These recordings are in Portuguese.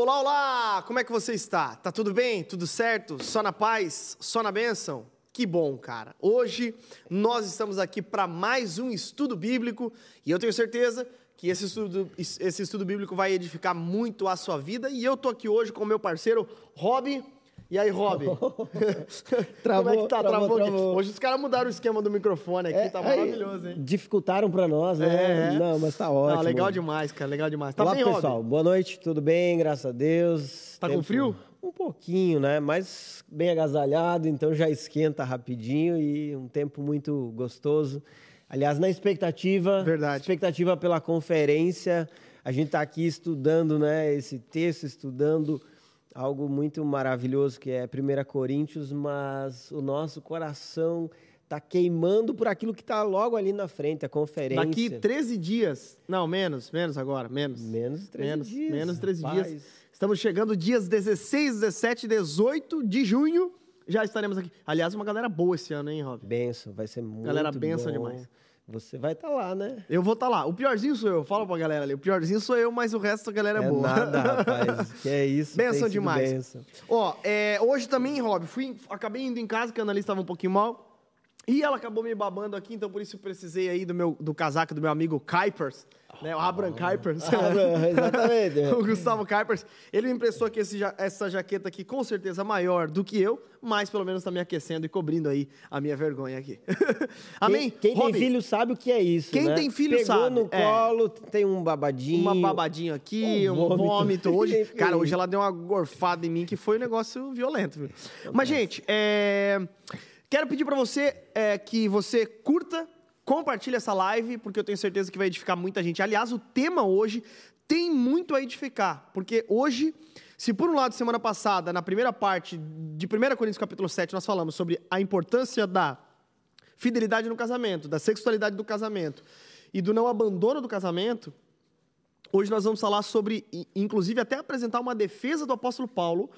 Olá, olá! Como é que você está? Tá tudo bem? Tudo certo? Só na paz? Só na bênção? Que bom, cara. Hoje nós estamos aqui para mais um estudo bíblico e eu tenho certeza que esse estudo, esse estudo bíblico vai edificar muito a sua vida. E eu tô aqui hoje com o meu parceiro Rob. E aí, Rob? travou, Como é que tá? travou, Travou, travou. Hoje os caras mudaram o esquema do microfone aqui, É, tá aí, maravilhoso, hein? Dificultaram para nós, né? É. Não, mas tá ótimo. Legal demais, cara, legal demais. Tá Olá, bem, Rob? pessoal. Boa noite, tudo bem? Graças a Deus. Tá com frio? Um pouquinho, né? Mas bem agasalhado, então já esquenta rapidinho e um tempo muito gostoso. Aliás, na expectativa, Verdade. expectativa pela conferência, a gente está aqui estudando, né, esse texto, estudando algo muito maravilhoso que é 1 Coríntios, mas o nosso coração está queimando por aquilo que está logo ali na frente, a conferência. Daqui 13 dias. Não, menos, menos agora, menos. Menos de 13 menos, dias. Menos 13 rapaz. dias. Estamos chegando dias 16, 17 e 18 de junho. Já estaremos aqui. Aliás, uma galera boa esse ano, hein, Rob? Benção, vai ser muito Galera, benção bom. demais. Você vai estar lá, né? Eu vou estar lá. O piorzinho sou eu. Fala pra galera ali. O piorzinho sou eu, mas o resto da galera é, é boa. nada, rapaz. Que é isso. Benção demais. benção. Ó, é, hoje também, Rob, fui, acabei indo em casa, que a Annalise estava um pouquinho mal. E ela acabou me babando aqui, então por isso eu precisei aí do, meu, do casaco do meu amigo Kuipers, né? O Abraham Kuipers. Ah, exatamente. o Gustavo Kuipers. Ele me emprestou aqui esse essa jaqueta aqui, com certeza maior do que eu, mas pelo menos está me aquecendo e cobrindo aí a minha vergonha aqui. Amém? Quem, quem tem filho sabe o que é isso. Quem né? tem filho Pegou sabe, no é. colo, tem um babadinho. Uma babadinha aqui, um Um vômito. vômito. Hoje, cara, hoje ela deu uma gorfada em mim que foi um negócio violento. Viu? Mas, gente, é, quero pedir pra você é, que você curta, compartilhe essa live, porque eu tenho certeza que vai edificar muita gente. Aliás, o tema hoje tem muito a edificar, porque hoje, se por um lado, semana passada, na primeira parte de 1 Coríntios capítulo 7, nós falamos sobre a importância da fidelidade no casamento, da sexualidade do casamento e do não abandono do casamento, Hoje nós vamos falar sobre, inclusive, até apresentar uma defesa do apóstolo Paulo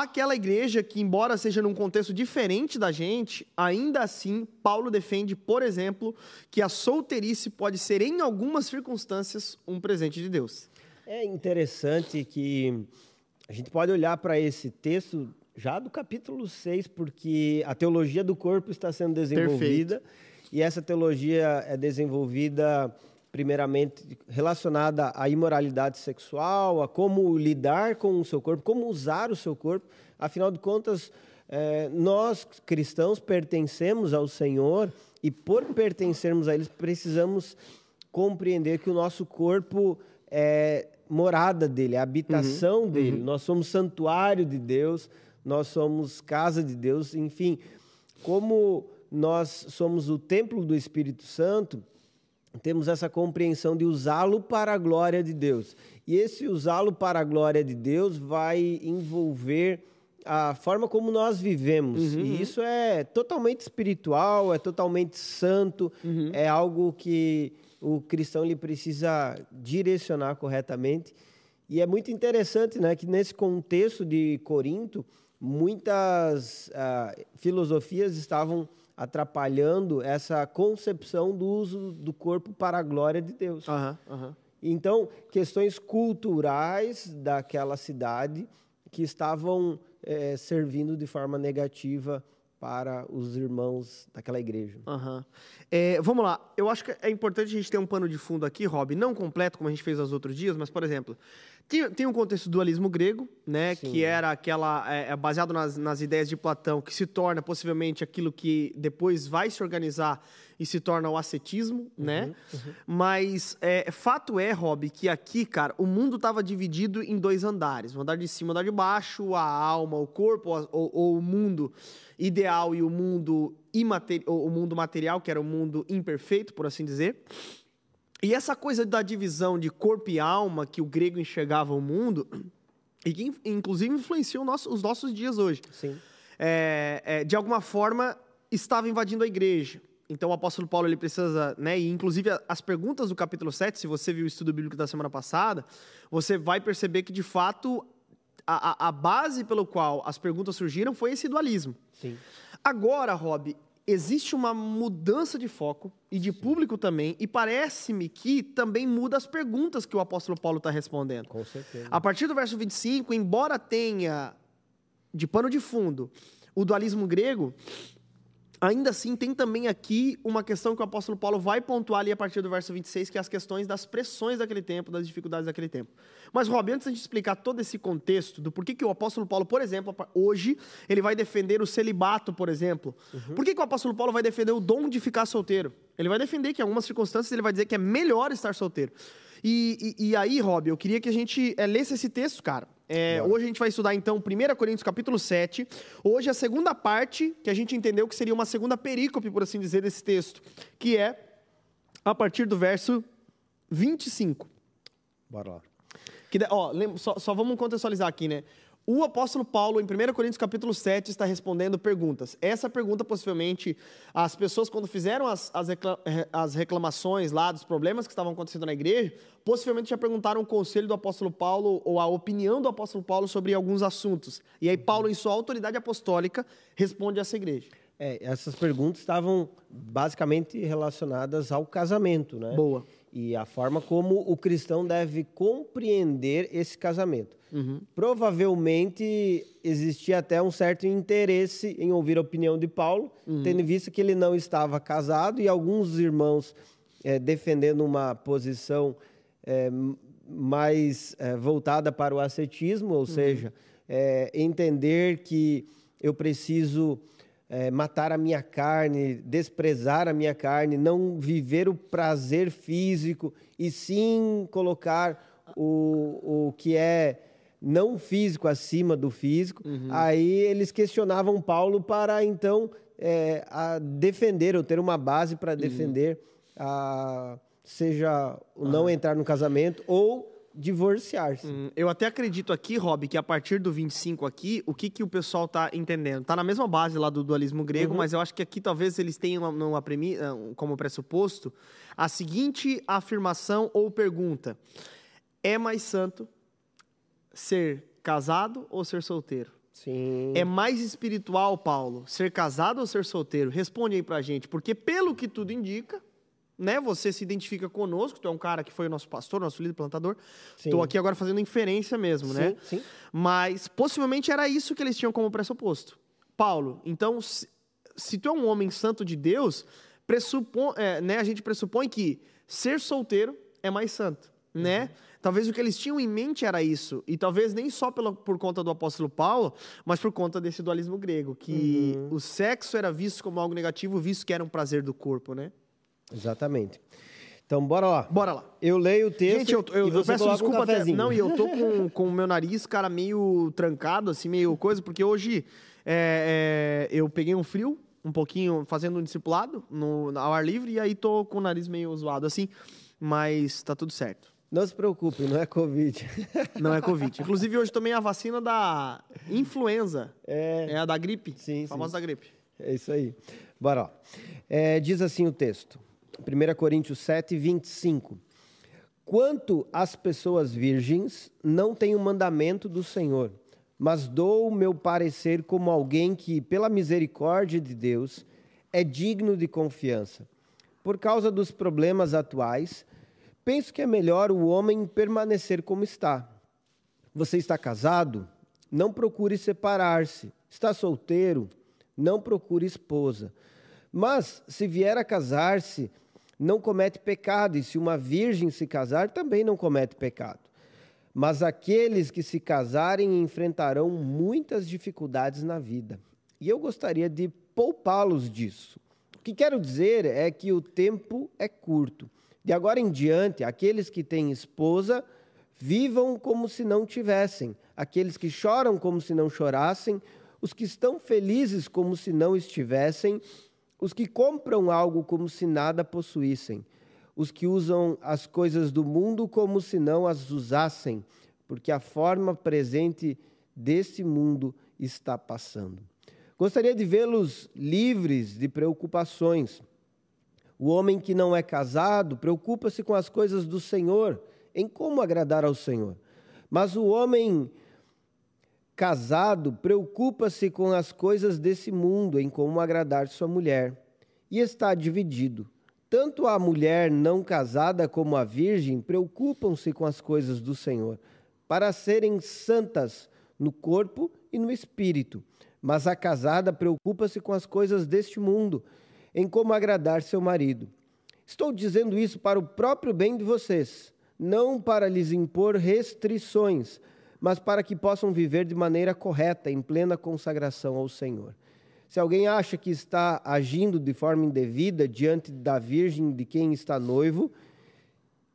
àquela igreja que, embora seja num contexto diferente da gente, ainda assim, Paulo defende, por exemplo, que a solteirice pode ser, em algumas circunstâncias, um presente de Deus. É interessante que a gente pode olhar para esse texto já do capítulo 6, porque a teologia do corpo está sendo desenvolvida e essa teologia é desenvolvida primeiramente relacionada à imoralidade sexual, a como lidar com o seu corpo, como usar o seu corpo. Afinal de contas, eh, nós cristãos pertencemos ao Senhor e por pertencermos a Ele precisamos compreender que o nosso corpo é morada dele, é habitação dele. Nós somos santuário de Deus, nós somos casa de Deus, enfim, como nós somos o templo do Espírito Santo, temos essa compreensão de usá-lo para a glória de Deus. E esse usá-lo para a glória de Deus vai envolver a forma como nós vivemos. E isso é totalmente espiritual, é totalmente santo, é algo que o cristão ele precisa direcionar corretamente. E é muito interessante né, que nesse contexto de Corinto, muitas ah, filosofias estavam atrapalhando essa concepção do uso do corpo para a glória de Deus. Aham, aham. Então, questões culturais daquela cidade que estavam eh, servindo de forma negativa para os irmãos daquela igreja. Aham. É, vamos lá, eu acho que é importante a gente ter um pano de fundo aqui, Rob, não completo como a gente fez aos outros dias, mas, por exemplo, tem, tem um contexto do dualismo grego, né, Sim. que era aquela, é, é baseado nas, nas ideias de Platão, que se torna possivelmente aquilo que depois vai se organizar e se torna o ascetismo, né? Mas é, fato é, Rob, que aqui, cara, o mundo estava dividido em dois andares, o andar de cima, o andar de baixo, a alma, o corpo, ou, ou o mundo ideal e o mundo ou o mundo material, que era o mundo imperfeito, por assim dizer. E essa coisa da divisão de corpo e alma que o grego enxergava o mundo, e que in- inclusive influenciou nosso- os nossos dias hoje, é, é, de alguma forma estava invadindo a igreja. Então o apóstolo Paulo ele precisa, né, e inclusive as perguntas do capítulo 7, se você viu o estudo bíblico da semana passada, você vai perceber que de fato a, a- a base pelo qual as perguntas surgiram foi esse dualismo. Sim. Agora, Rob, existe uma mudança de foco e de Sim. público também, e parece-me que também muda as perguntas que o apóstolo Paulo está respondendo. Com certeza. A partir do verso 25, embora tenha de pano de fundo o dualismo grego, Ainda assim, tem também aqui uma questão que o apóstolo Paulo vai pontuar ali a partir do verso 26, que é as questões das pressões daquele tempo, das dificuldades daquele tempo. Mas, Rob, antes de explicar todo esse contexto do porquê que o apóstolo Paulo, por exemplo, hoje, ele vai defender o celibato, por exemplo. Uhum. Por que, que o apóstolo Paulo vai defender o dom de ficar solteiro? Ele vai defender que em algumas circunstâncias ele vai dizer que é melhor estar solteiro. E, e, e aí, Rob, eu queria que a gente é, lesse esse texto, cara. É, hoje a gente vai estudar então 1 Coríntios capítulo 7. Hoje a segunda parte, que a gente entendeu que seria uma segunda perícope, por assim dizer, desse texto, que é a partir do verso 25. Bora lá. Que, ó, só, só vamos contextualizar aqui, né? O apóstolo Paulo, em 1 Coríntios capítulo 7, está respondendo perguntas. Essa pergunta, possivelmente, as pessoas, quando fizeram as, as reclamações lá dos problemas que estavam acontecendo na igreja, possivelmente já perguntaram o conselho do apóstolo Paulo ou a opinião do apóstolo Paulo sobre alguns assuntos. E aí, Paulo, em sua autoridade apostólica, responde a essa igreja. É, essas perguntas estavam basicamente relacionadas ao casamento, né? Boa. E a forma como o cristão deve compreender esse casamento. Uhum. Provavelmente existia até um certo interesse em ouvir a opinião de Paulo, uhum. tendo visto que ele não estava casado e alguns irmãos é, defendendo uma posição é, mais é, voltada para o ascetismo, ou uhum. seja, entender que eu preciso matar a minha carne, desprezar a minha carne, não viver o prazer físico e sim colocar o, o que é não físico acima do físico. Uhum. Aí eles questionavam Paulo para então é, a defender ou ter uma base para uhum. defender uhum. a, seja o não ah. entrar no casamento ou divorciar-se. Uhum. Eu até acredito aqui, Rob, que a partir do 25 aqui, o que, que o pessoal está entendendo? Está na mesma base lá do dualismo grego, uhum. mas eu acho que aqui talvez eles tenham uma, uma premi, ah, como pressuposto a seguinte afirmação ou pergunta: é mais santo ser casado ou ser solteiro? Sim. É mais espiritual, Paulo, ser casado ou ser solteiro? Responde aí pra gente, porque pelo que tudo indica, né, você se identifica conosco, tu é um cara que foi o nosso pastor, nosso líder plantador. Estou aqui agora fazendo inferência mesmo, sim, né? Sim. Mas possivelmente era isso que eles tinham como pressuposto. Paulo, então, se, se tu é um homem santo de Deus, pressupõe, é, né, a gente pressupõe que ser solteiro é mais santo, né? Uhum. Talvez o que eles tinham em mente era isso. E talvez nem só pela, por conta do apóstolo Paulo, mas por conta desse dualismo grego, que uhum. o sexo era visto como algo negativo, visto que era um prazer do corpo, né? Exatamente. Então, bora lá. Bora lá. Eu leio o texto Gente, eu, eu, eu peço desculpa um até. Não, e eu tô com, com o meu nariz, cara, meio trancado, assim, meio coisa, porque hoje é, é, eu peguei um frio, um pouquinho, fazendo um discipulado no, ao ar livre, e aí tô com o nariz meio zoado, assim, mas tá tudo certo. Não se preocupe, não é Covid. Não é Covid. Inclusive, hoje tomei a vacina da influenza. É, é a da gripe. Sim, a famosa sim. da gripe. É isso aí. Bora lá. É, diz assim o texto. 1 Coríntios 7, 25. Quanto às pessoas virgens, não tenho mandamento do Senhor, mas dou o meu parecer como alguém que, pela misericórdia de Deus, é digno de confiança. Por causa dos problemas atuais, Penso que é melhor o homem permanecer como está. Você está casado? Não procure separar-se. Está solteiro? Não procure esposa. Mas, se vier a casar-se, não comete pecado, e se uma virgem se casar, também não comete pecado. Mas aqueles que se casarem enfrentarão muitas dificuldades na vida. E eu gostaria de poupá-los disso. O que quero dizer é que o tempo é curto. De agora em diante, aqueles que têm esposa, vivam como se não tivessem, aqueles que choram como se não chorassem, os que estão felizes como se não estivessem, os que compram algo como se nada possuíssem, os que usam as coisas do mundo como se não as usassem, porque a forma presente desse mundo está passando. Gostaria de vê-los livres de preocupações o homem que não é casado preocupa-se com as coisas do Senhor, em como agradar ao Senhor. Mas o homem casado preocupa-se com as coisas desse mundo, em como agradar sua mulher, e está dividido. Tanto a mulher não casada como a virgem preocupam-se com as coisas do Senhor, para serem santas no corpo e no espírito. Mas a casada preocupa-se com as coisas deste mundo, em como agradar seu marido. Estou dizendo isso para o próprio bem de vocês, não para lhes impor restrições, mas para que possam viver de maneira correta, em plena consagração ao Senhor. Se alguém acha que está agindo de forma indevida diante da virgem de quem está noivo,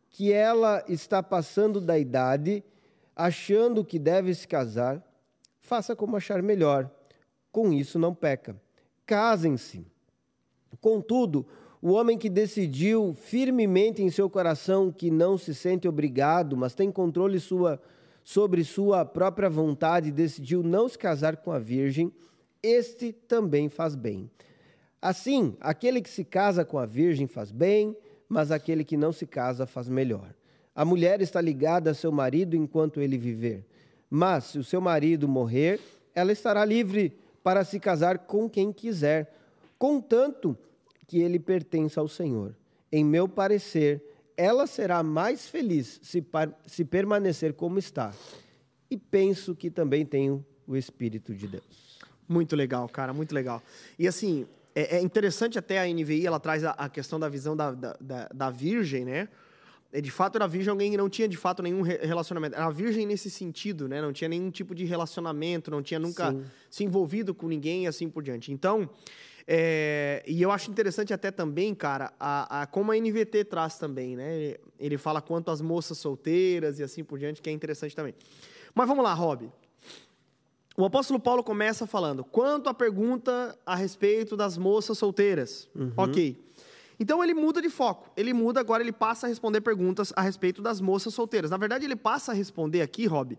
que ela está passando da idade, achando que deve se casar, faça como achar melhor. Com isso não peca. Casem-se. Contudo, o homem que decidiu firmemente em seu coração que não se sente obrigado, mas tem controle sua, sobre sua própria vontade decidiu não se casar com a virgem, este também faz bem. Assim, aquele que se casa com a virgem faz bem, mas aquele que não se casa faz melhor. A mulher está ligada a seu marido enquanto ele viver. Mas, se o seu marido morrer, ela estará livre para se casar com quem quiser, contanto que ele pertença ao Senhor. Em meu parecer, ela será mais feliz se, se permanecer como está. E penso que também tenho o Espírito de Deus. Muito legal, cara, muito legal. E assim, é, é interessante até a NVI, ela traz a, a questão da visão da, da, da, da virgem, né? É, de fato, era virgem alguém que não tinha, de fato, nenhum relacionamento. Era virgem nesse sentido, né? Não tinha nenhum tipo de relacionamento, não tinha nunca Sim. se envolvido com ninguém e assim por diante. Então, é, e eu acho interessante até também, cara, a, a, como a NVT traz também, né? Ele, fala quanto às moças solteiras e assim por diante, que é interessante também. Mas vamos lá, Rob. O apóstolo Paulo começa falando: quanto à pergunta a respeito das moças solteiras. Uhum. Ok. Então ele muda de foco. Ele muda, agora ele passa a responder perguntas a respeito das moças solteiras. Na verdade, ele passa a responder aqui, Rob,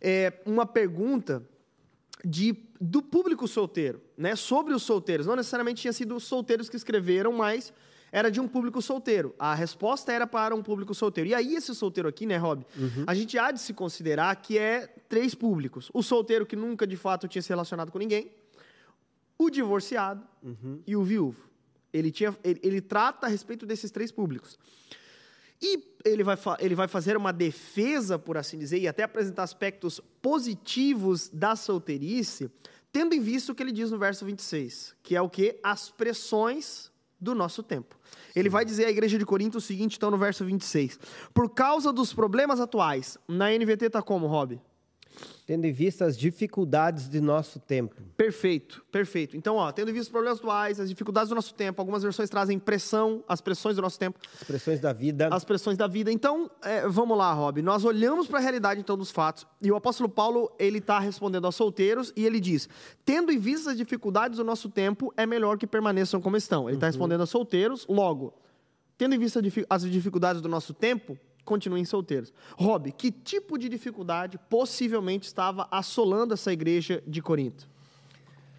é, uma pergunta de, do público solteiro, né? Sobre os solteiros. Não necessariamente tinha sido os solteiros que escreveram, mas era de um público solteiro. A resposta era para um público solteiro. E aí, esse solteiro aqui, né, Rob? Uhum. A gente há de se considerar que é três públicos: o solteiro que nunca de fato tinha se relacionado com ninguém, o divorciado uhum. e o viúvo. Ele, tinha, ele, ele, trata a respeito desses três públicos. E ele vai, ele vai fazer uma defesa, por assim dizer, e até apresentar aspectos positivos da solteirice, tendo em vista o que ele diz no verso 26, que é o que? As pressões do nosso tempo. Ele vai dizer à igreja de Corinto o seguinte, então, no verso 26. Por causa dos problemas atuais, na NVT está como, Rob? Tendo em vista as dificuldades de nosso tempo. Perfeito, perfeito. Então, ó, tendo em vista os problemas atuais, as dificuldades do nosso tempo, algumas versões trazem pressão, as pressões do nosso tempo. As pressões da vida. As pressões da vida. Então, é, vamos lá, Rob. Nós olhamos para a realidade, então, dos fatos. E o apóstolo Paulo, ele está respondendo aos solteiros e ele diz, tendo em vista as dificuldades do nosso tempo, é melhor que permaneçam como estão. Ele está uhum. respondendo aos solteiros, logo, tendo em vista as dificuldades do nosso tempo, continuem solteiros. Rob, que tipo de dificuldade possivelmente estava assolando essa igreja de Corinto?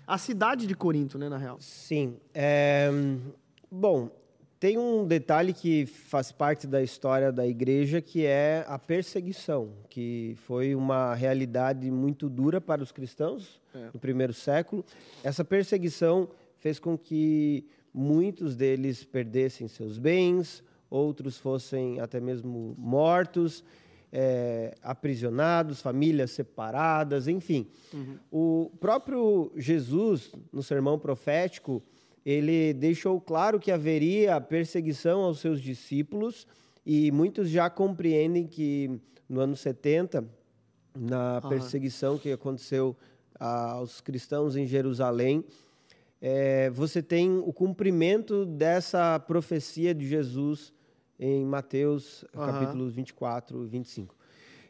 A cidade de Corinto, né, na real? Sim. É... Bom, tem um detalhe que faz parte da história da igreja, que é a perseguição, que foi uma realidade muito dura para os cristãos é. no primeiro século. Essa perseguição fez com que muitos deles perdessem seus bens, outros fossem até mesmo mortos, é, aprisionados, famílias separadas, enfim. Uhum. O próprio Jesus, no sermão profético, ele deixou claro que haveria perseguição aos seus discípulos e muitos já compreendem que no ano 70, na uhum. perseguição que aconteceu aos cristãos em Jerusalém, é, você tem o cumprimento dessa profecia de Jesus em Mateus uhum. capítulos 24 e 25.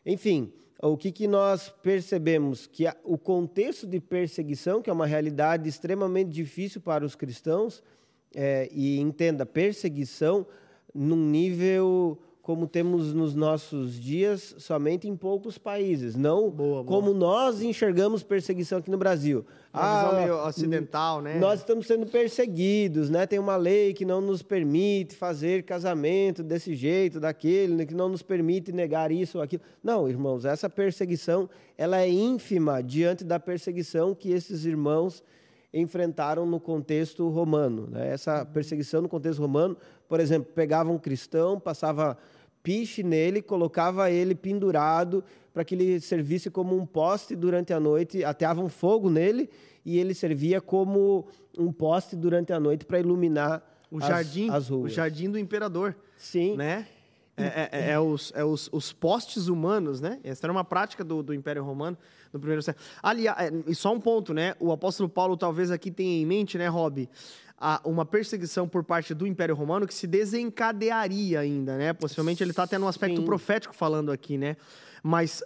Enfim, o que, que nós percebemos? Que a, o contexto de perseguição, que é uma realidade extremamente difícil para os cristãos, é, e entenda, perseguição num nível como temos nos nossos dias somente em poucos países, não boa, boa. como nós enxergamos perseguição aqui no Brasil. Uma ah, visão meio ocidental, né? Nós estamos sendo perseguidos, né? Tem uma lei que não nos permite fazer casamento desse jeito, daquele, né? que não nos permite negar isso ou aquilo. Não, irmãos, essa perseguição, ela é ínfima diante da perseguição que esses irmãos enfrentaram no contexto romano. Né? Essa perseguição no contexto romano, por exemplo, pegava um cristão, passava piche nele, colocava ele pendurado para que ele servisse como um poste durante a noite, ateavam fogo nele e ele servia como um poste durante a noite para iluminar o as, jardim, as ruas. O jardim do imperador. Sim. Né? É, é, é, é, os, é os, os postes humanos, né? Essa era uma prática do, do Império Romano no primeiro século. Aliás, é, e só um ponto, né? O apóstolo Paulo talvez aqui tenha em mente, né, Rob? A, uma perseguição por parte do Império Romano que se desencadearia ainda, né? Possivelmente ele está tendo um aspecto Sim. profético falando aqui, né? Mas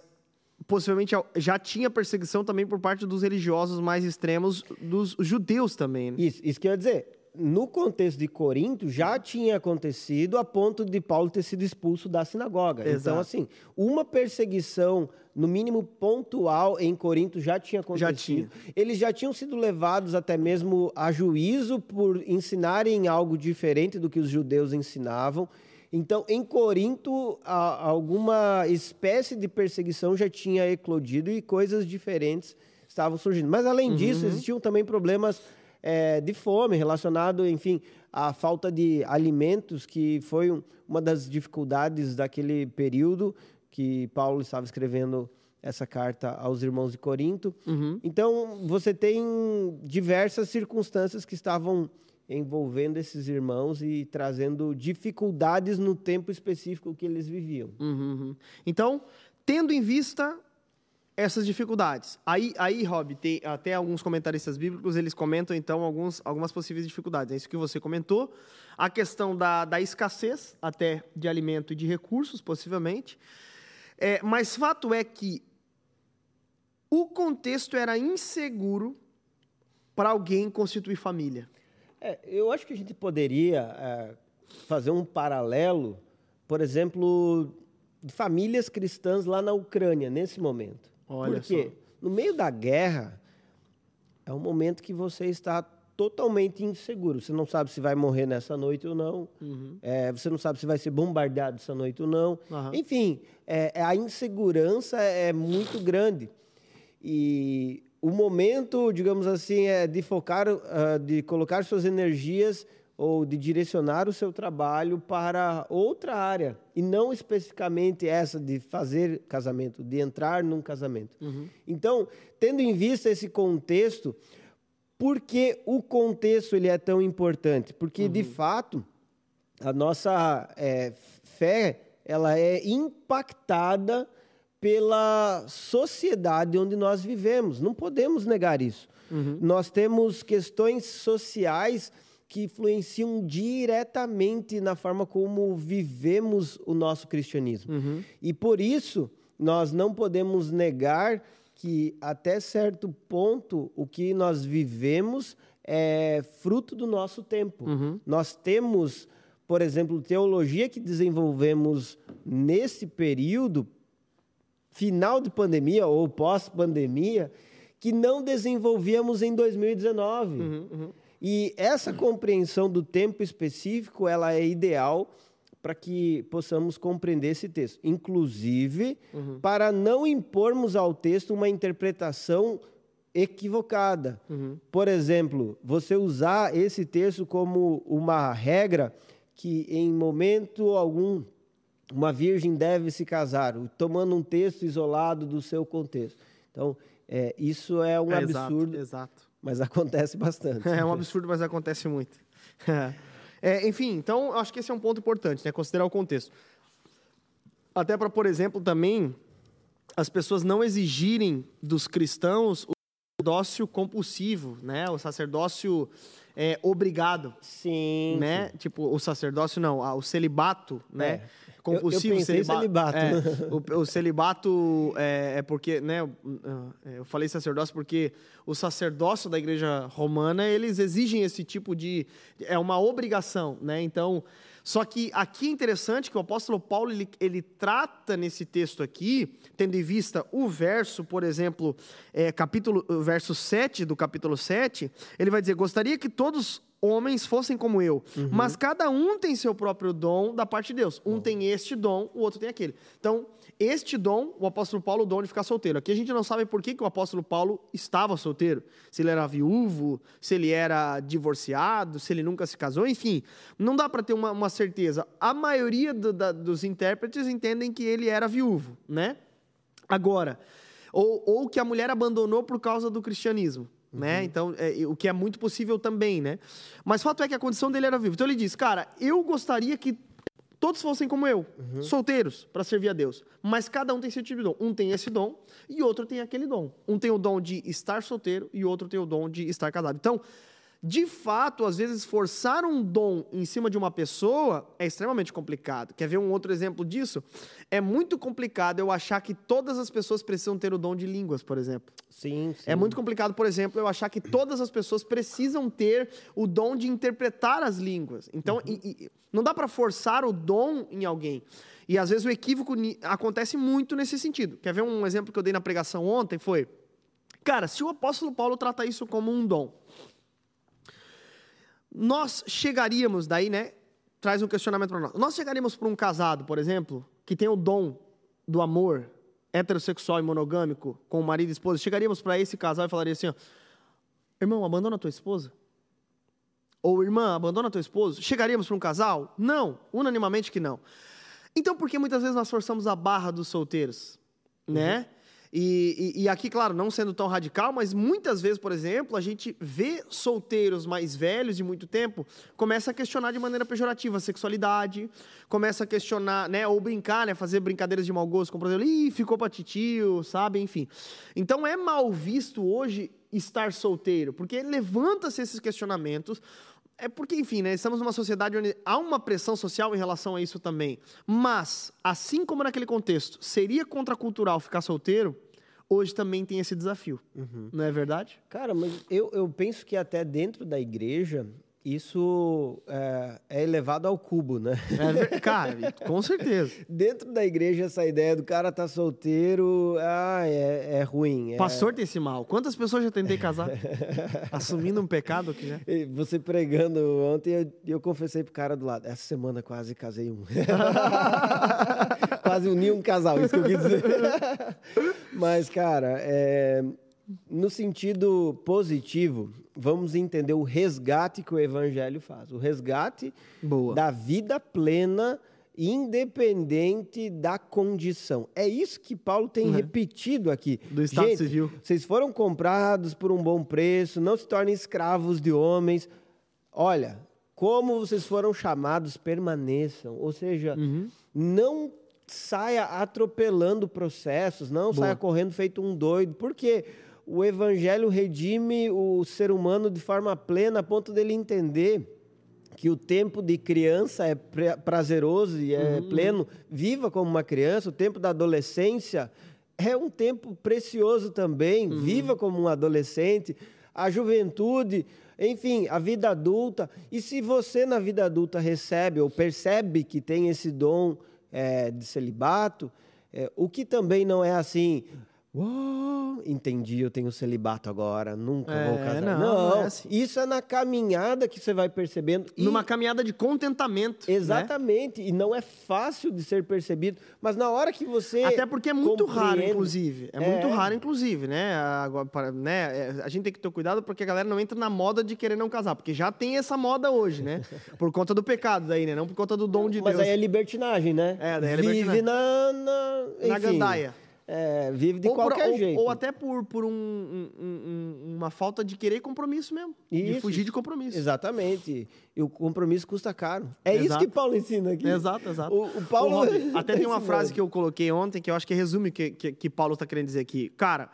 possivelmente já tinha perseguição também por parte dos religiosos mais extremos, dos judeus também. Né? Isso, isso que eu ia dizer no contexto de Corinto já tinha acontecido a ponto de Paulo ter sido expulso da sinagoga. Então, Exato. Então, assim, uma perseguição, no mínimo pontual, em Corinto já tinha acontecido. Já tinha. Eles já tinham sido levados até mesmo a juízo por ensinarem algo diferente do que os judeus ensinavam. Então, em Corinto, alguma espécie de perseguição já tinha eclodido e coisas diferentes estavam surgindo. Mas, além disso, uhum. existiam também problemas é, de fome, relacionado, enfim, à falta de alimentos, que foi um, uma das dificuldades daquele período que Paulo estava escrevendo essa carta aos irmãos de Corinto. Uhum. Então, você tem diversas circunstâncias que estavam envolvendo esses irmãos e trazendo dificuldades no tempo específico que eles viviam. Uhum. uhum. Então, tendo em vista essas dificuldades. Aí, aí Rob, tem até alguns comentaristas bíblicos, eles comentam, então, alguns, algumas possíveis dificuldades. É isso que você comentou. A questão da, da escassez, até de alimento e de recursos, possivelmente. É, mas fato é que o contexto era inseguro para alguém constituir família. É, eu acho que a gente poderia é, fazer um paralelo, por exemplo, de famílias cristãs lá na Ucrânia, nesse momento. Olha Porque só. no meio da guerra é um momento que você está totalmente inseguro. Você não sabe se vai morrer nessa noite ou não. Uhum. É, você não sabe se vai ser bombardeado essa noite ou não. Uhum. Enfim, é, é, a insegurança é muito grande. E o momento, digamos assim, é de focar, uh, de colocar suas energias ou de direcionar o seu trabalho para outra área e não especificamente essa de fazer casamento, de entrar num casamento. Uhum. Então, tendo em vista esse contexto, por que o contexto ele é tão importante? Porque uhum. de fato a nossa é, fé ela é impactada pela sociedade onde nós vivemos. Não podemos negar isso. Uhum. Nós temos questões sociais que influenciam diretamente na forma como vivemos o nosso cristianismo. Uhum. E por isso, nós não podemos negar que, até certo ponto, o que nós vivemos é fruto do nosso tempo. Uhum. Nós temos, por exemplo, teologia que desenvolvemos nesse período, final de pandemia ou pós-pandemia, que não desenvolvíamos em 2019. Uhum, uhum. E essa compreensão do tempo específico, ela é ideal para que possamos compreender esse texto, inclusive uhum. para não impormos ao texto uma interpretação equivocada. Uhum. Por exemplo, você usar esse texto como uma regra que em momento algum uma virgem deve se casar, tomando um texto isolado do seu contexto. Então, é, isso é um é, absurdo. Exato, exato. Mas acontece bastante. É um absurdo, mas acontece muito. É, enfim, então acho que esse é um ponto importante, né? Considerar o contexto. Até para, por exemplo, também as pessoas não exigirem dos cristãos o sacerdócio compulsivo, né? O sacerdócio é, obrigado. Sim. Né? Sim. Tipo, o sacerdócio não, o celibato, né? É compulsivo. Eu, eu celibato. celibato. É, o, o, celibato é, é, porque, né? Eu falei sacerdócio porque o sacerdócio da igreja romana, eles exigem esse tipo de... É uma obrigação, né? Então, Só que aqui é interessante que o apóstolo Paulo ele, ele trata nesse texto aqui, tendo em vista o verso, por exemplo, é, capítulo, verso 7 do capítulo 7, ele vai dizer: Gostaria que todos homens fossem como eu. Uhum. Mas cada um tem seu próprio dom da parte de Deus. Um tem este dom, o outro tem aquele. Então, este dom, o apóstolo Paulo, o dom de ficar solteiro. Aqui a gente não sabe por que, que o apóstolo Paulo estava solteiro. Se ele era viúvo, se ele era divorciado, se ele nunca se casou, enfim. Não dá para ter uma, uma, certeza. A maioria do, da, dos intérpretes entendem que ele era viúvo, né? Agora, ou, ou que a mulher abandonou por causa do cristianismo. Né? Uhum. Então, é, o que é muito possível também, né? Mas o fato é que a condição dele era viva. Então ele diz, cara, eu gostaria que todos fossem como eu, uhum. solteiros, para servir a Deus. Mas cada um tem seu tipo de dom. Um tem esse dom e outro tem aquele dom. Um tem o dom de estar solteiro e outro tem o dom de estar casado. Então, de fato, às vezes, forçar um dom em cima de uma pessoa é extremamente complicado. Quer ver um outro exemplo disso? É muito complicado eu achar que todas as pessoas precisam ter o dom de línguas, por exemplo. Sim, sim. É muito complicado, por exemplo, eu achar que todas as pessoas precisam ter o dom de interpretar as línguas. Então, uhum. e, e, não dá para forçar o dom em alguém. E às vezes o equívoco acontece muito nesse sentido. Quer ver um exemplo que eu dei na pregação ontem? Foi, cara, se o apóstolo Paulo trata isso como um dom, nós chegaríamos, daí, né? Traz um questionamento para nós. Nós chegaríamos para um casado, por exemplo, que tem o dom do amor heterossexual e monogâmico com o marido e esposa, chegaríamos para esse casal e falaria assim: ó, irmão, abandona a tua esposa? Ou irmã, abandona a tua esposa? Chegaríamos para um casal? Não, unanimamente que não. Então, por que muitas vezes nós forçamos a barra dos solteiros? Né? E, e, e, aqui, claro, não sendo tão radical, mas muitas vezes, por exemplo, a gente vê solteiros mais velhos de muito tempo, começa a questionar de maneira pejorativa a sexualidade, começa a questionar, né, ou brincar, né, fazer brincadeiras de mau gosto, como por exemplo, ih, ficou pra titio, sabe, enfim. Então é mal visto hoje estar solteiro, porque levanta-se esses questionamentos, é porque, enfim, né, estamos numa sociedade onde há uma pressão social em relação a isso também. Mas, assim como naquele contexto, seria contracultural ficar solteiro, hoje também tem esse desafio. Uhum. Não é verdade? Cara, mas eu, eu penso que até dentro da igreja isso é, é, elevado ao cubo, né? É, cara, com certeza. Dentro da igreja, essa ideia do cara tá solteiro, ah, é, é ruim. É... Pastor tem esse mal. Quantas pessoas já tentei casar? Assumindo um pecado aqui, né? Você pregando ontem, eu, eu confessei pro cara do lado. Essa semana quase casei um. quase uni um casal, isso que eu quis dizer. Mas, cara, é, no sentido positivo, vamos entender o resgate que o evangelho faz. O resgate Boa. da vida plena, independente da condição. É isso que Paulo tem uhum. repetido aqui. Do Estado Gente, Civil. Vocês foram comprados por um bom preço, não se tornem escravos de homens. Olha, como vocês foram chamados, permaneçam. Ou seja, uhum. não saia atropelando processos, não Boa. saia correndo feito um doido. Por quê? Porque o evangelho redime o ser humano de forma plena, a ponto dele entender que o tempo de criança é prazeroso e é uhum. pleno, viva como uma criança, o tempo da adolescência é um tempo precioso também, uhum. viva como um adolescente, a juventude, enfim, a vida adulta. E se você na vida adulta recebe ou percebe que tem esse dom é, de celibato, é, o que também não é assim, Uou, entendi, eu tenho celibato agora, nunca é, vou casar. Não, não, não é assim. isso é na caminhada que você vai percebendo. E... Numa caminhada de contentamento. Né? Exatamente, né? e não é fácil de ser percebido, mas na hora que você. Até porque é muito compreende... raro, inclusive. É, é, muito raro, inclusive, né? Agora, para, né? É, a gente tem que ter cuidado porque a galera não entra na moda de querer não casar, porque já tem essa moda hoje, né? por conta do pecado daí, né? Não por conta do dom de mas Deus. Mas aí é libertinagem, né? É, daí é libertinagem. Vive na. Na, enfim, na gandaia é, vive de ou qualquer por, jeito. Ou, ou até por, por um, um, um, uma falta de querer compromisso mesmo. Isso, de fugir de compromisso. Exatamente. E o compromisso custa caro. É exato. isso que Paulo ensina aqui. Exato, exato. O, o Paulo... O até tem uma frase que eu coloquei ontem que eu acho que resume o que, que, que Paulo está querendo dizer aqui. Cara,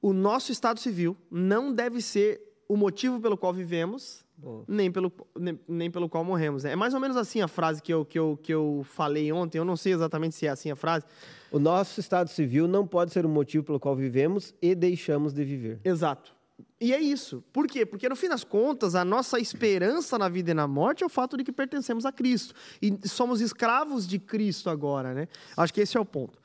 o nosso Estado Civil não deve ser o motivo pelo qual vivemos, nem pelo, nem, nem, pelo qual morremos. Né? É mais ou menos assim a frase que eu, que, eu, que eu falei ontem. Eu não sei exatamente se é assim a frase, o nosso estado civil não pode ser o motivo pelo qual vivemos e deixamos de viver. Exato. E é isso. Por quê? Porque no fim das contas, a nossa esperança na vida e na morte é o fato de que pertencemos a Cristo. E somos escravos de Cristo agora, né? Acho que esse é o ponto.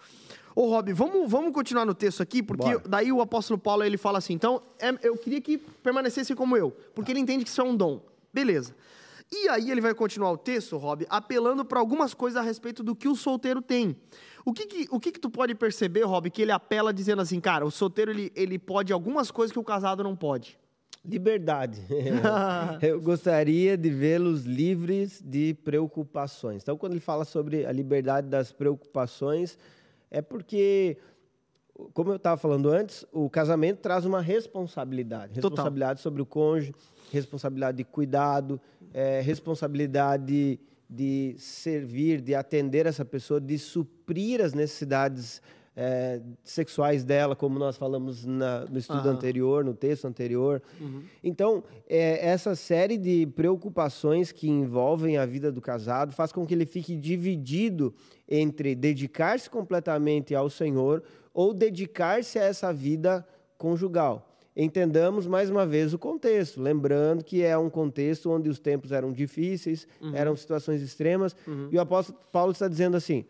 Ô, Rob, vamos, vamos continuar no texto aqui, porque Bora. daí o apóstolo Paulo ele fala assim: então, é, eu queria que permanecesse como eu, porque ele entende que isso é um dom. Beleza. E aí ele vai continuar o texto, Rob, apelando para algumas coisas a respeito do que o solteiro tem. O que que, o que que tu pode perceber, Rob, que ele apela dizendo assim, cara, o solteiro ele, ele pode algumas coisas que o casado não pode? Liberdade. Eu gostaria de vê-los livres de preocupações. Então, quando ele fala sobre a liberdade das preocupações, é porque, como eu estava falando antes, o casamento traz uma responsabilidade. Responsabilidade Total. sobre o cônjuge, responsabilidade de cuidado, é, responsabilidade de servir, de atender essa pessoa, de suprir as necessidades é, sexuais dela, como nós falamos na, no estudo uhum. anterior, no texto anterior. Uhum. Então, é, essa série de preocupações que envolvem a vida do casado faz com que ele fique dividido entre dedicar-se completamente ao Senhor ou dedicar-se a essa vida conjugal entendamos mais uma vez o contexto, lembrando que é um contexto onde os tempos eram difíceis, uhum. eram situações extremas, uhum. e o apóstolo Paulo está dizendo assim,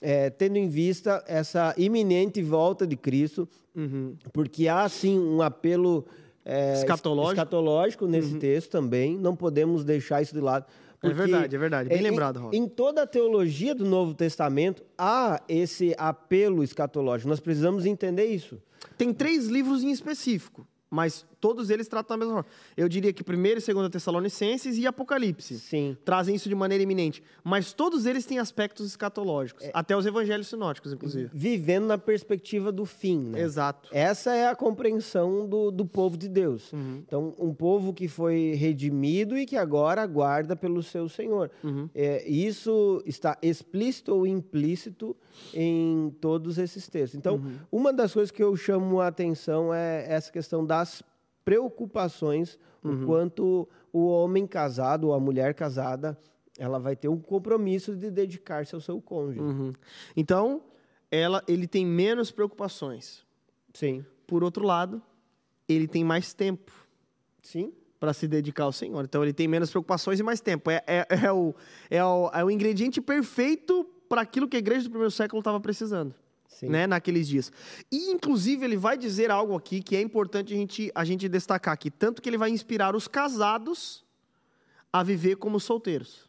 é, tendo em vista essa iminente volta de Cristo, uhum. porque há sim um apelo é, escatológico. escatológico nesse uhum. texto também, não podemos deixar isso de lado. É verdade, é verdade, bem lembrado, Rob. Em toda a teologia do Novo Testamento há esse apelo escatológico. Nós precisamos entender isso. Tem três livros em específico, mas todos eles tratam da mesma forma. Eu diria que primeiro e segundo Tessalonicenses e Apocalipse. Sim. Trazem isso de maneira iminente. Mas todos eles têm aspectos escatológicos. É. Até os evangelhos sinóticos, inclusive. Vivendo na perspectiva do fim, né? Exato. Essa é a compreensão do, do povo de Deus. Uhum. Então, um povo que foi redimido e que agora aguarda pelo seu Senhor. Uhum. É, isso está explícito ou implícito em todos esses textos. Então, uhum. uma das coisas que eu chamo a atenção é essa questão das preocupações uhum. o quanto o homem casado ou a mulher casada ela vai ter um compromisso de dedicar-se ao seu cônjuge. Uhum. Então, ela, ele tem menos preocupações. Sim. Por outro lado, ele tem mais tempo. Sim. Para se dedicar ao Senhor. Então, ele tem menos preocupações e mais tempo. É, é, é, o, é, o, é o ingrediente perfeito para aquilo que a igreja do primeiro século estava precisando né, naqueles dias. E, inclusive, ele vai dizer algo aqui que é importante a gente, a gente destacar aqui. Tanto que ele vai inspirar os casados a viver como solteiros.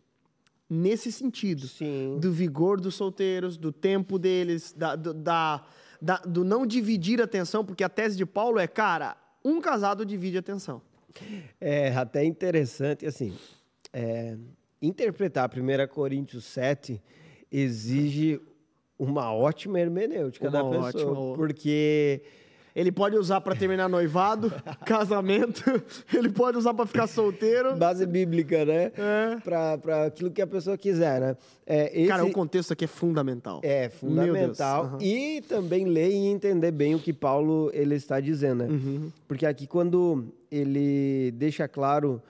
Nesse sentido. Sim. Do vigor dos solteiros, do tempo deles, da, do, da, da, do não dividir a atenção, porque a tese de Paulo é, cara, um casado divide a atenção. É até interessante, assim, é, interpretar 1 Coríntios 7 exige uma ótima hermenêutica uma da pessoa. Ótima. Porque ele pode usar para terminar noivado, casamento, ele pode usar para ficar solteiro. Base bíblica, né? É. Para aquilo que a pessoa quiser, né? É, esse... Cara, o contexto aqui é fundamental. É, fundamental. Uhum. E também ler e entender bem o que Paulo ele está dizendo, né? Uhum. Porque aqui quando ele deixa claro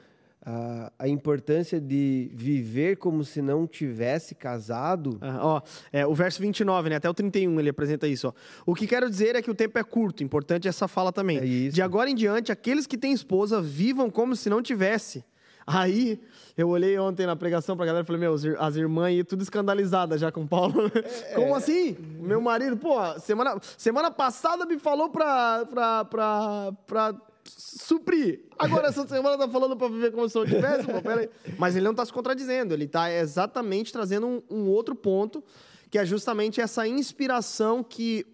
a, a, importância de viver como se não tivesse casado. Ah, ó, é, o verso 29, né, até o 31, ele apresenta isso. Ó. O que quero dizer é que o tempo é curto, importante essa fala também. É de agora em diante, aqueles que têm esposa vivam como se não tivesse. Aí, eu olhei ontem na pregação pra galera e falei, meu, as irmãs aí tudo escandalizadas já com Paulo. É, Como assim? Meu marido, pô, semana, semana passada me falou pra, pra, pra, pra suprir. Agora, essa semana tá falando para viver como se não tivesse, pô, peraí. Mas ele não está se contradizendo, ele está exatamente trazendo um, um, outro ponto, que é justamente essa inspiração que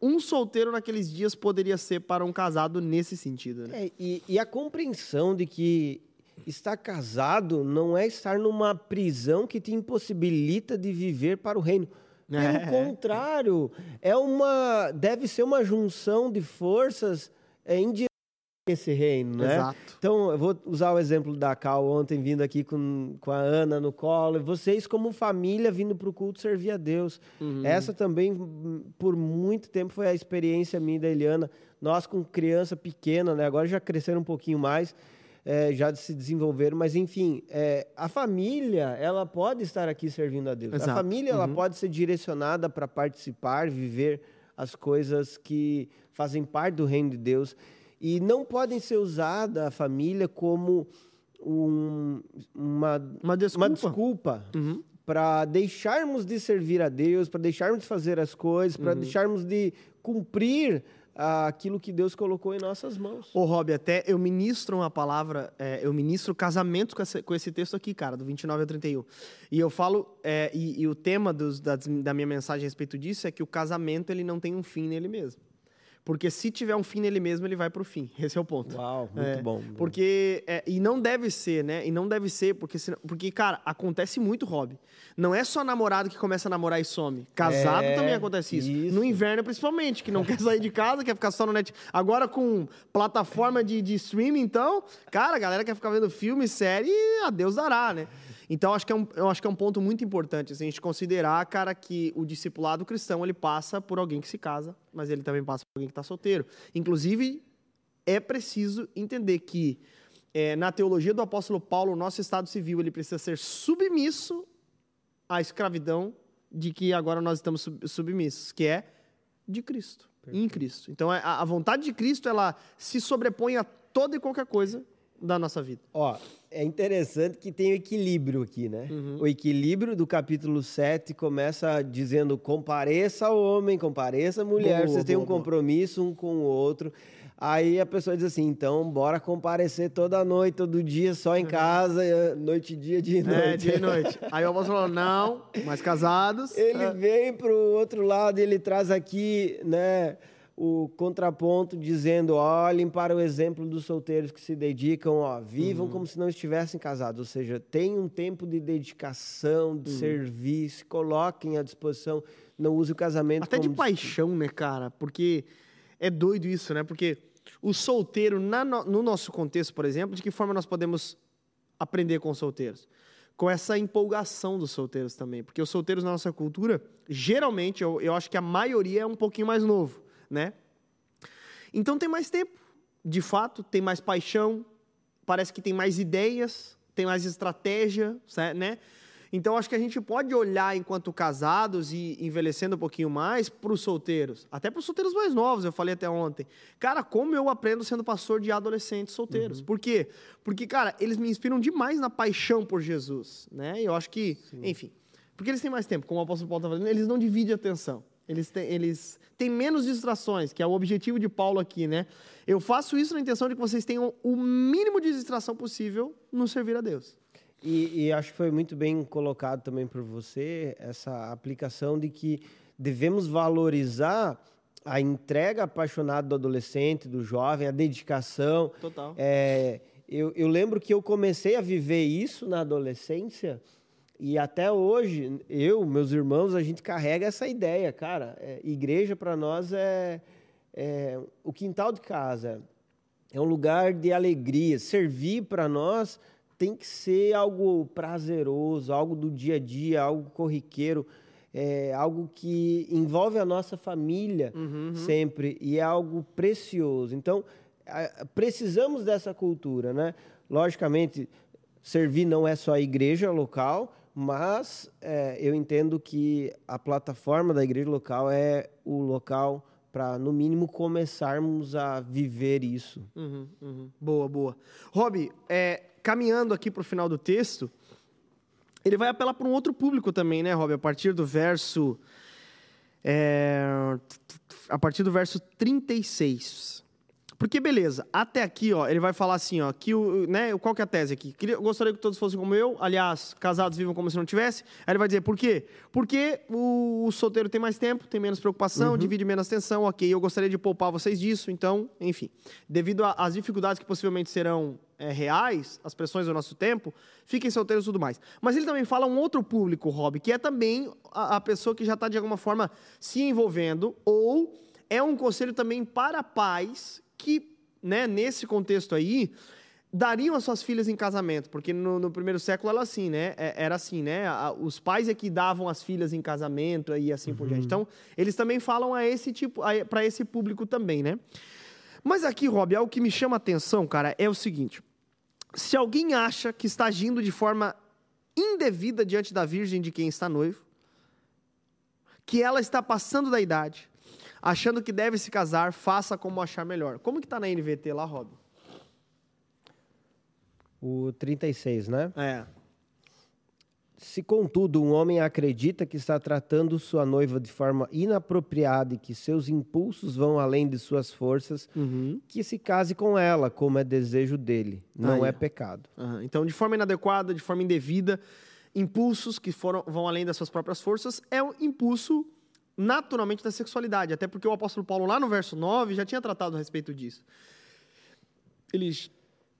um solteiro naqueles dias poderia ser para um casado nesse sentido. Né? É, e, e a compreensão de que estar casado não é estar numa prisão que te impossibilita de viver para o reino. Pelo é. contrário, é uma deve ser uma junção de forças é, esse reino, né? Exato. Então, eu vou usar o exemplo da Cal ontem vindo aqui com, com a Ana no colo. Vocês, como família, vindo para o culto servir a Deus. Uhum. Essa também, por muito tempo, foi a experiência minha da Eliana. Nós, com criança pequena, né? Agora já cresceram um pouquinho mais, é, já se desenvolveram. Mas, enfim, é, a família, ela pode estar aqui servindo a Deus. Exato. A família, uhum. ela pode ser direcionada para participar, viver as coisas que fazem parte do reino de Deus. E não podem ser usadas a família como um, uma, uma desculpa, uma desculpa uhum. para deixarmos de servir a Deus, para deixarmos de fazer as coisas, para uhum. deixarmos de cumprir aquilo que Deus colocou em nossas mãos. Ô, Rob, até eu ministro uma palavra, é, eu ministro casamento com esse, com esse, texto aqui, cara, do 29 ao 31. E eu falo, é, e, e, o tema dos, da, da minha mensagem a respeito disso é que o casamento ele não tem um fim nele mesmo. Porque se tiver um fim nele mesmo, ele vai para o fim. Esse é o ponto. Uau, muito é, bom. Porque, é, e não deve ser, né? E não deve ser, porque, porque, cara, acontece muito, Rob. Não é só namorado que começa a namorar e some. Casado é, também acontece isso. isso. No inverno, principalmente, que não quer sair de casa, quer ficar só no net. Agora, com plataforma de, de streaming, então, cara, a galera quer ficar vendo filme, série, a Deus dará, né? Então, acho que é um, eu acho que é um ponto muito importante, assim, a gente considerar, cara, que o discipulado cristão, ele passa por alguém que se casa, mas ele também passa por alguém que está solteiro. Inclusive, é preciso entender que, é, na teologia do apóstolo Paulo, o nosso estado civil, ele precisa ser submisso à escravidão de que agora nós estamos submissos, que é de Cristo, Perfeito. em Cristo. Então, é, a vontade de Cristo, ela se sobrepõe a toda e qualquer coisa da nossa vida. Ó, é interessante que tem o equilíbrio aqui, né? Uhum. O equilíbrio do capítulo 7 começa dizendo: compareça ao homem, compareça à mulher, boa, vocês têm um compromisso um com o outro. Aí a pessoa diz assim: então, bora comparecer toda noite, todo dia, só em uhum. casa, noite, dia, dia e noite. É, dia e noite. Aí o apóstolo falou: não, mas casados. Ele é. vem para o outro lado e ele traz aqui, né? O contraponto dizendo: olhem para o exemplo dos solteiros que se dedicam, ó, vivam uhum. como se não estivessem casados, ou seja, tenham um tempo de dedicação, de uhum. serviço, se coloquem à disposição, não use o casamento até de paixão, né, cara? Porque é doido isso, né? Porque o solteiro, na, no nosso contexto, por exemplo, de que forma nós podemos aprender com os solteiros? Com essa empolgação dos solteiros também, porque os solteiros na nossa cultura, geralmente, eu, eu acho que a maioria é um pouquinho mais novo né? Então tem mais tempo, de fato, tem mais paixão, parece que tem mais ideias, tem mais estratégia, né? Então acho que a gente pode olhar enquanto casados e envelhecendo um pouquinho mais para os solteiros, até para os solteiros mais novos, eu falei até ontem. Cara, como eu aprendo sendo pastor de adolescentes solteiros. Uhum. Por quê? Porque, cara, eles me inspiram demais na paixão por Jesus, né? E eu acho que, Sim. enfim, porque eles têm mais tempo, como o apóstolo Paulo está falando, eles não dividem a atenção. Eles têm, eles têm menos distrações, que é o objetivo de Paulo aqui, né? Eu faço isso na intenção de que vocês tenham o mínimo de distração possível no servir a Deus. E, e acho que foi muito bem colocado também por você essa aplicação de que devemos valorizar a entrega apaixonada do adolescente, do jovem, a dedicação. Total. É, eu, eu lembro que eu comecei a viver isso na adolescência e até hoje, eu, meus irmãos, a gente carrega essa ideia, cara. É, igreja para nós é, é, o quintal de casa, é um lugar de alegria. Servir para nós tem que ser algo prazeroso, algo do dia a dia, algo corriqueiro, é algo que envolve a nossa família uhum, sempre e é algo precioso. Então, precisamos dessa cultura, né? Logicamente, servir não é só a igreja local, mas é, eu entendo que a plataforma da igreja local é o local para, no mínimo, começarmos a viver isso. Uhum, uhum. Boa, boa. Rob, é, caminhando aqui para o final do texto, ele vai apelar para um outro público também, né, Rob? A partir do verso. É, a partir do verso 36. Porque, beleza, até aqui, ó, ele vai falar assim, ó, que o, né, qual que é a tese aqui? Eu gostaria que todos fossem como eu, aliás, casados vivam como se não tivesse. Aí ele vai dizer, por quê? Porque o, o solteiro tem mais tempo, tem menos preocupação, uhum. divide menos atenção, ok, eu gostaria de poupar vocês disso, então, enfim. Devido às dificuldades que possivelmente serão é, reais, as pressões do nosso tempo, fiquem solteiros e tudo mais. Mas ele também fala um outro público, Rob, que é também a, a pessoa que já está, de alguma forma, se envolvendo, ou é um conselho também para pais que, né, nesse contexto aí, dariam as suas filhas em casamento, porque no, no primeiro século era assim, né? É, era assim, né? Os pais é que davam as filhas em casamento e assim uhum. por diante. Uhum. Então, eles também falam a esse tipo, para esse público também, né? Mas aqui, Rob, algo que me chama a atenção, cara, é o seguinte: se alguém acha que está agindo de forma indevida diante da virgem de quem está noivo, que ela está passando da idade, Achando que deve se casar, faça como achar melhor. Como que tá na NVT lá, Rob? O 36, né? É. Se, contudo, um homem acredita que está tratando sua noiva de forma inapropriada e que seus impulsos vão além de suas forças, Uhum. que se case com ela, como é desejo dele. Não Aí. é pecado. Aham. Então, de forma inadequada, de forma indevida, impulsos que foram, vão além das suas próprias forças, é um impulso naturalmente da sexualidade. Até porque o apóstolo Paulo, lá no verso 9, já tinha tratado a respeito disso. Ele,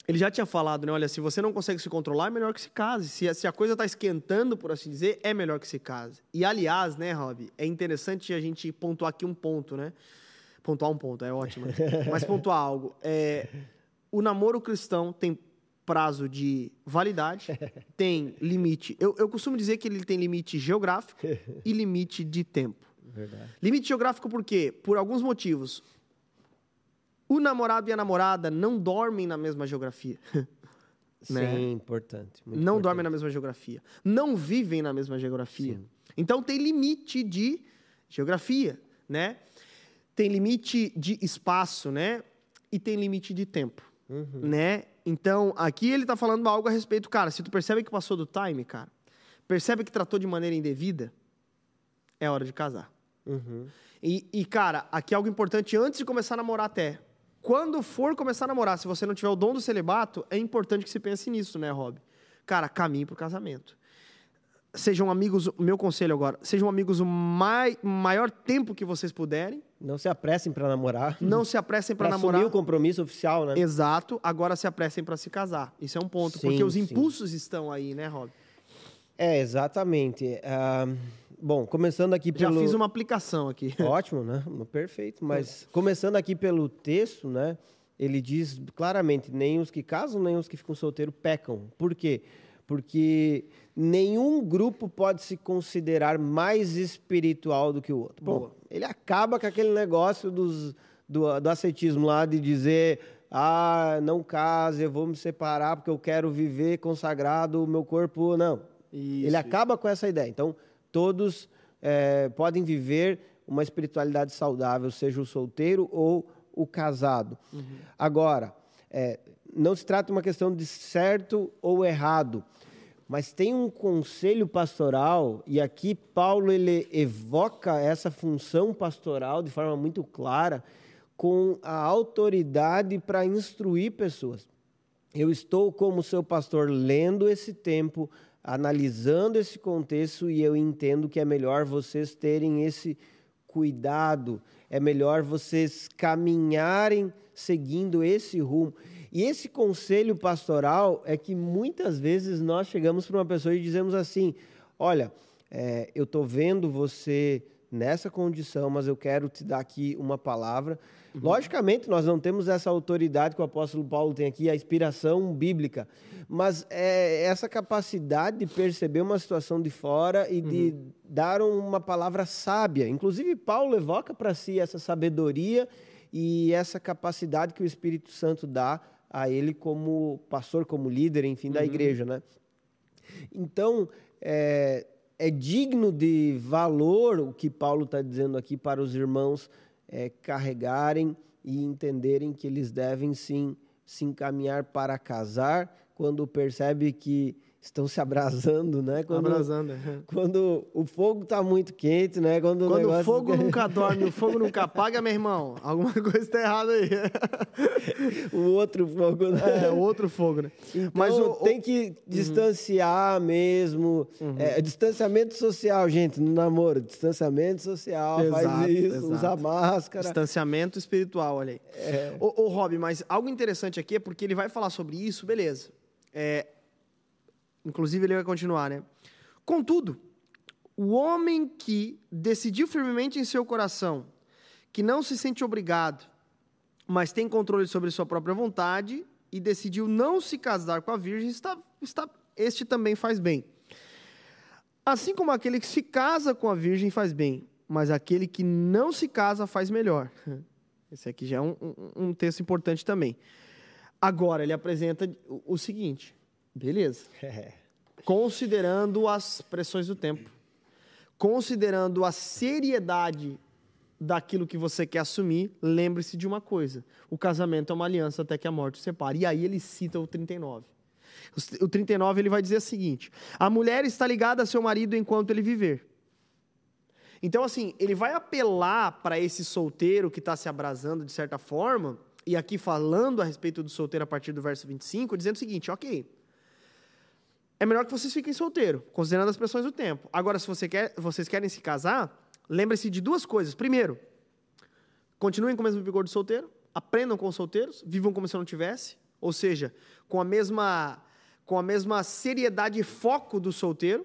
ele já tinha falado, né? Olha, se você não consegue se controlar, é melhor que se case. Se, a- se a coisa está esquentando, por assim dizer, é melhor que se case. E, aliás, né, Rob, é interessante a gente pontuar aqui um ponto, né? Pontuar um ponto, é ótimo. Mas pontuar algo. É, o namoro cristão tem prazo de validade, tem limite. Eu, eu costumo dizer que ele tem limite geográfico e limite de tempo. Verdade. Limite geográfico por quê? Por alguns motivos. O namorado e a namorada não dormem na mesma geografia. Né? Sim, importante. muito não importante. dormem na mesma geografia. Não vivem na mesma geografia. Sim. Então tem limite de geografia, né? Tem limite de espaço, né? E tem limite de tempo, Uhum. né? Então, aqui ele tá falando algo a respeito, cara, se tu percebe que passou do time, cara, percebe que tratou de maneira indevida, é hora de casar. Uhum. E, e, cara, aqui é algo importante antes de começar a namorar até. Quando for começar a namorar, se você não tiver o dom do celibato, é importante que se pense nisso, né, Rob? Cara, caminhe pro casamento. Sejam amigos, meu conselho agora, sejam amigos o mai, maior tempo que vocês puderem. Não se apressem para namorar. Não se apressem para Pra namorar. assumir o compromisso oficial, né? Exato, agora se apressem para se casar. Isso é um ponto, Sim, porque os sim. impulsos estão aí, né, Rob? É, exatamente. Ah, bom, começando aqui Já pelo... fiz uma aplicação aqui. Ótimo, né? Perfeito. Mas começando aqui pelo texto, né? Ele diz claramente: nem os que casam, nem os que ficam solteiros pecam. Por quê? Porque nenhum grupo pode se considerar mais espiritual do que o outro. Bom, Boa. ele acaba com aquele negócio dos, do, do ascetismo lá de dizer. Ah, não case, eu vou me separar porque eu quero viver consagrado o meu corpo. Não, Isso, ele acaba com essa ideia. Então, todos eh, podem viver uma espiritualidade saudável, seja o solteiro ou o casado. Agora, eh, não se trata de uma questão de certo ou errado, mas tem um conselho pastoral, e aqui Paulo ele evoca essa função pastoral de forma muito clara, com a autoridade para instruir pessoas. Eu estou, como seu pastor, lendo esse tempo, analisando esse contexto e eu entendo que é melhor vocês terem esse cuidado, é melhor vocês caminharem seguindo esse rumo. E esse conselho pastoral é que muitas vezes nós chegamos para uma pessoa e dizemos assim: olha, é, eu estou vendo você nessa condição, mas eu quero te dar aqui uma palavra. Logicamente, nós não temos essa autoridade que o apóstolo Paulo tem aqui, a inspiração bíblica, mas é essa capacidade de perceber uma situação de fora e de dar uma palavra sábia. Inclusive, Paulo evoca para si essa sabedoria e essa capacidade que o Espírito Santo dá a ele como pastor, como líder, enfim, da igreja, né? Então, é, é digno de valor o que Paulo está dizendo aqui para os irmãos é, carregarem e entenderem que eles devem sim se encaminhar para casar quando percebe que estão se abrasando, né? Quando, Abrasando. é. quando o fogo está muito quente, né? Quando, o Quando o negócio fogo nunca dorme, o fogo nunca apaga, meu irmão, alguma coisa está errada aí. o outro fogo, né? É, o outro fogo, né? Então, Mas o, tem que distanciar mesmo. Uhum. É, distanciamento social, gente, no namoro. Distanciamento social, Exato, faz isso, exato. usa máscara. distanciamento espiritual, olha aí. É. Ô, ô, Rob, mas algo interessante aqui é porque ele vai falar sobre isso, beleza. É, inclusive, ele vai continuar, né? Contudo, o homem que decidiu firmemente em seu coração que não se sente obrigado, mas tem controle sobre sua própria vontade e decidiu não se casar com a virgem, está, está, este também faz bem. Assim como aquele que se casa com a virgem faz bem, mas aquele que não se casa faz melhor. Esse aqui já é um, um- um texto importante também. Agora, ele apresenta o, o seguinte: beleza. É. Considerando as pressões do tempo, considerando a seriedade daquilo que você quer assumir, lembre-se de uma coisa: o casamento é uma aliança até que a morte o separe. E aí ele cita o 39. O 39 ele vai dizer o seguinte: a mulher está ligada a seu marido enquanto ele viver. Então, assim, ele vai apelar para esse solteiro que está se abrasando de certa forma, e aqui falando a respeito do solteiro a partir do verso 25, dizendo o seguinte: ok, é melhor que vocês fiquem solteiro, considerando as pressões do tempo. Agora, se você quer, vocês querem se casar, lembre-se de duas coisas. Primeiro, continuem com o mesmo vigor de solteiro, aprendam com os solteiros, vivam como se não tivesse, ou seja, com a mesma com a mesma seriedade e foco do solteiro.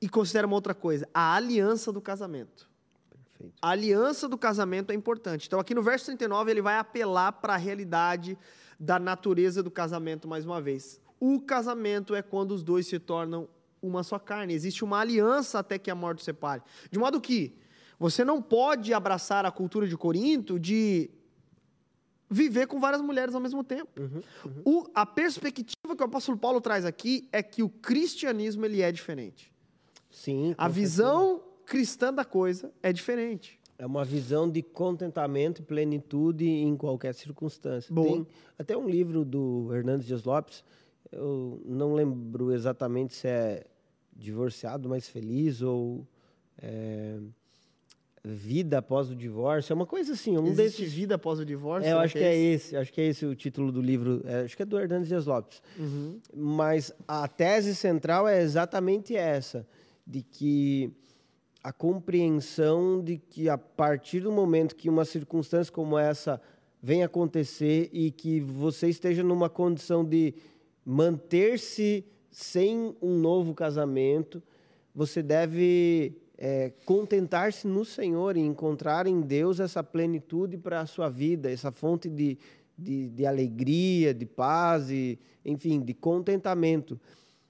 E considera uma outra coisa, a aliança do casamento. Perfeito. A aliança do casamento é importante. Então, aqui no verso 39, ele vai apelar para a realidade da natureza do casamento mais uma vez. O casamento é quando os dois se tornam uma só carne. Existe uma aliança até que a morte separe. De modo que você não pode abraçar a cultura de Corinto de viver com várias mulheres ao mesmo tempo. Uhum, uhum. O, a perspectiva que o apóstolo Paulo traz aqui é que o cristianismo ele é diferente. Sim. A visão certeza. cristã da coisa é diferente. É uma visão de contentamento e plenitude em qualquer circunstância. Boa. Tem até um livro do Hernandes Dias Lopes, eu não lembro exatamente se é divorciado mais feliz ou é, vida após o divórcio, é uma coisa assim. Um Existe desses... vida após o divórcio? É, eu acho que, é, esse, acho que é esse o título do livro. É, acho que é do Hernandes Dias Lopes. Uhum. Mas a tese central é exatamente essa de que a compreensão de que a partir do momento que uma circunstância como essa vem acontecer e que você esteja numa condição de manter-se sem um novo casamento, você deve é, contentar-se no Senhor e encontrar em Deus essa plenitude para a sua vida, essa fonte de, de, de alegria, de paz, e, enfim, de contentamento.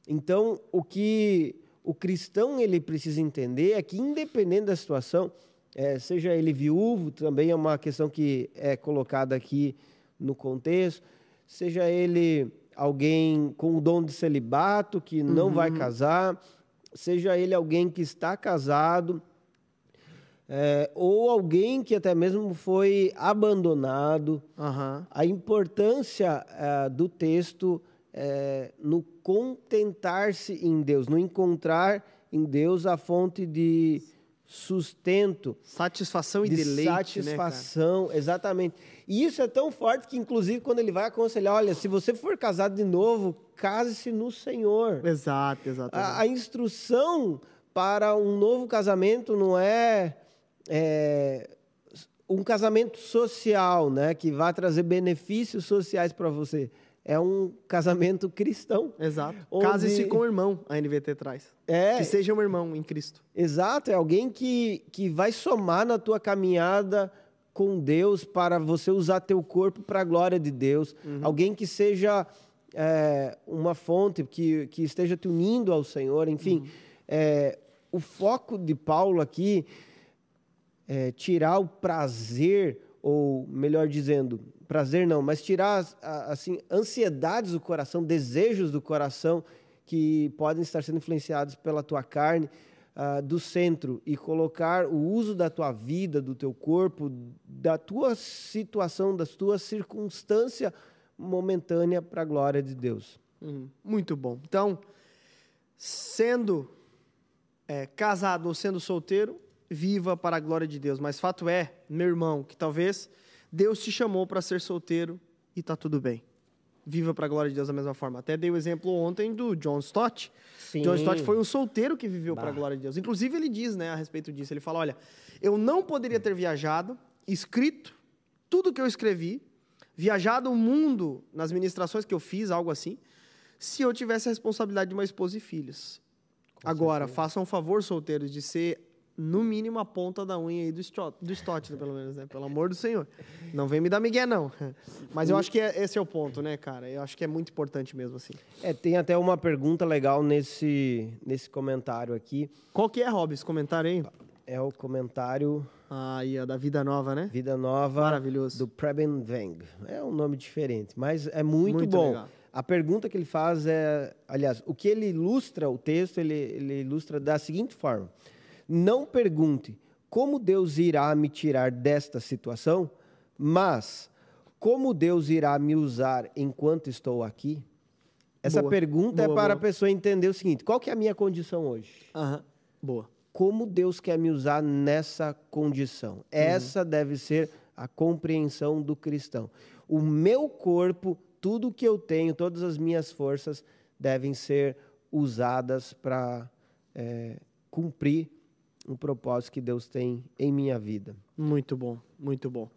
Então, o que o cristão ele precisa entender é que, independente da situação, é, seja ele viúvo, também é uma questão que é colocada aqui no contexto, seja ele alguém com o dom de celibato, que não uhum. vai casar, seja ele alguém que está casado, é, ou alguém que até mesmo foi abandonado. Uhum. A importância é, do texto é, no contentar-se em Deus, no encontrar em Deus a fonte de sustento, satisfação e de deleite, né, satisfação, né, exatamente. E isso é tão forte que inclusive quando ele vai aconselhar, olha, se você for casado de novo, case-se no Senhor. Exato, exato. A, a, instrução para um novo casamento não é, é um casamento social, né, que vai trazer benefícios sociais para você é um casamento cristão. Exato. Onde... Case-se com o irmão, a NVT traz. É. Que seja um irmão em Cristo. Exato, é alguém que, que vai somar na tua caminhada com Deus para você usar teu corpo para a glória de Deus. Uhum. Alguém que seja é, uma fonte, que, que esteja te unindo ao Senhor. Enfim, uhum. é, o foco de Paulo aqui é tirar o prazer, ou melhor dizendo, prazer não, mas tirar assim ansiedades do coração, desejos do coração que podem estar sendo influenciados pela tua carne uh, do centro e colocar o uso da tua vida, do teu corpo, da tua situação, da tua circunstância momentânea para a glória de Deus. Uhum. Muito bom. Então, sendo é, casado ou sendo solteiro, viva para a glória de Deus. Mas fato é, meu irmão, que talvez Deus te chamou para ser solteiro e tá tudo bem. Viva para a glória de Deus da mesma forma. Até dei o exemplo ontem do John Stott. Sim. John Stott foi um solteiro que viveu para a glória de Deus. Inclusive ele diz, né, a respeito disso, ele fala: "Olha, eu não poderia ter viajado, escrito tudo que eu escrevi, viajado o mundo nas ministrações que eu fiz, algo assim, se eu tivesse a responsabilidade de uma esposa e filhos. Com Agora, certeza. façam um favor, solteiros, de ser no mínimo a ponta da unha aí do Stott, do Stott né, pelo menos, né? Pelo amor do Senhor. Não vem me dar migué, não. Mas eu acho que é, esse é o ponto, né, cara? Eu acho que é muito importante mesmo, assim. É, tem até uma pergunta legal nesse, nesse comentário aqui. Qual que é, Rob, esse comentário aí? É o comentário... Ah, aí, ó, da Vida Nova, né? Vida Nova. Maravilhoso. Do Preben Veng. É um nome diferente, mas é muito, muito bom. Legal. A pergunta que ele faz é... Aliás, o que ele ilustra, o texto, ele, ele ilustra da seguinte forma... Não pergunte como Deus irá me tirar desta situação, mas como Deus irá me usar enquanto estou aqui? Essa boa. pergunta é boa, é para boa. a pessoa entender o seguinte: qual que é a minha condição hoje? Uhum. Boa. Como Deus quer me usar nessa condição? Uhum. Essa deve ser a compreensão do cristão. O meu corpo, tudo que eu tenho, todas as minhas forças devem ser usadas para é, cumprir um propósito que Deus tem em minha vida. Muito bom, muito bom.